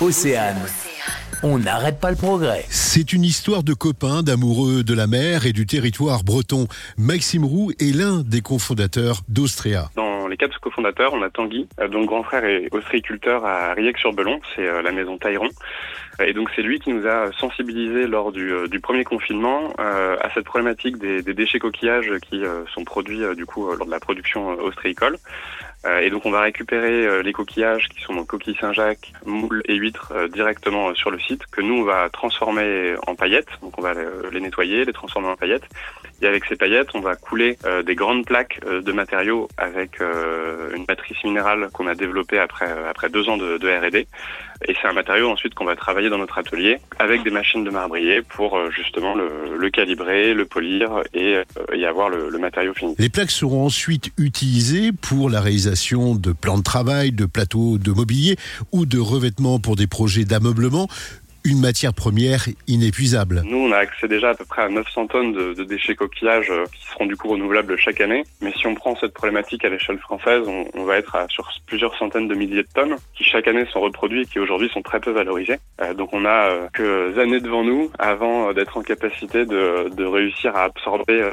Océane. On n'arrête pas le progrès. C'est une histoire de copains, d'amoureux de la mer et du territoire breton. Maxime Roux est l'un des cofondateurs d'Austria. Dans les quatre cofondateurs, on a Tanguy, euh, dont le grand frère est ostréiculteur à Riec-sur-Belon, c'est euh, la maison Tailleron. Et donc c'est lui qui nous a sensibilisés lors du, euh, du premier confinement à cette problématique des, des déchets coquillages qui sont produits du coup lors de la production ostréicole. Euh, et donc on va récupérer euh, les coquillages qui sont donc coquilles Saint-Jacques, moules et huîtres euh, directement sur le site que nous on va transformer en paillettes. Donc on va les nettoyer, les transformer en paillettes. Et avec ces paillettes, on va couler des grandes plaques de matériaux avec une matrice minérale qu'on a développée après après deux ans de, R&D. Et c'est un matériau ensuite qu'on va travailler dans notre atelier avec des machines de marbrier pour justement le, le calibrer, le polir et y avoir le, le matériau fini. Les plaques seront ensuite utilisées pour la réalisation de plans de travail, de plateaux de mobilier ou de revêtements pour des projets d'ameublement une matière première inépuisable. Nous, on a accès déjà à peu près à 900 tonnes de, déchets coquillages euh, qui seront du coup renouvelables chaque année. Mais si on prend cette problématique à l'échelle française, on, va être sur plusieurs centaines de milliers de tonnes qui chaque année sont reproduits et qui aujourd'hui sont très peu valorisés. Euh, donc on a euh, quelques années devant nous avant d'être en capacité de, réussir à absorber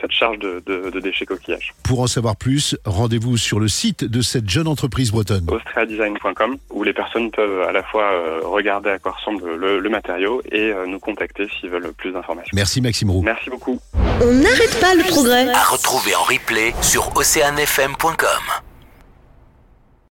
cette, charge de, de, déchets coquillages. Pour en savoir plus, rendez-vous sur le site de cette jeune entreprise bretonne. austriadesign.com où les personnes peuvent à la fois regarder à quoi ressemble le, matériau et euh, nous contacter s'ils veulent plus d'informations. Merci Maxime Roux. Merci beaucoup. On n'arrête pas le progrès. À retrouver en replay sur oceanfm.com.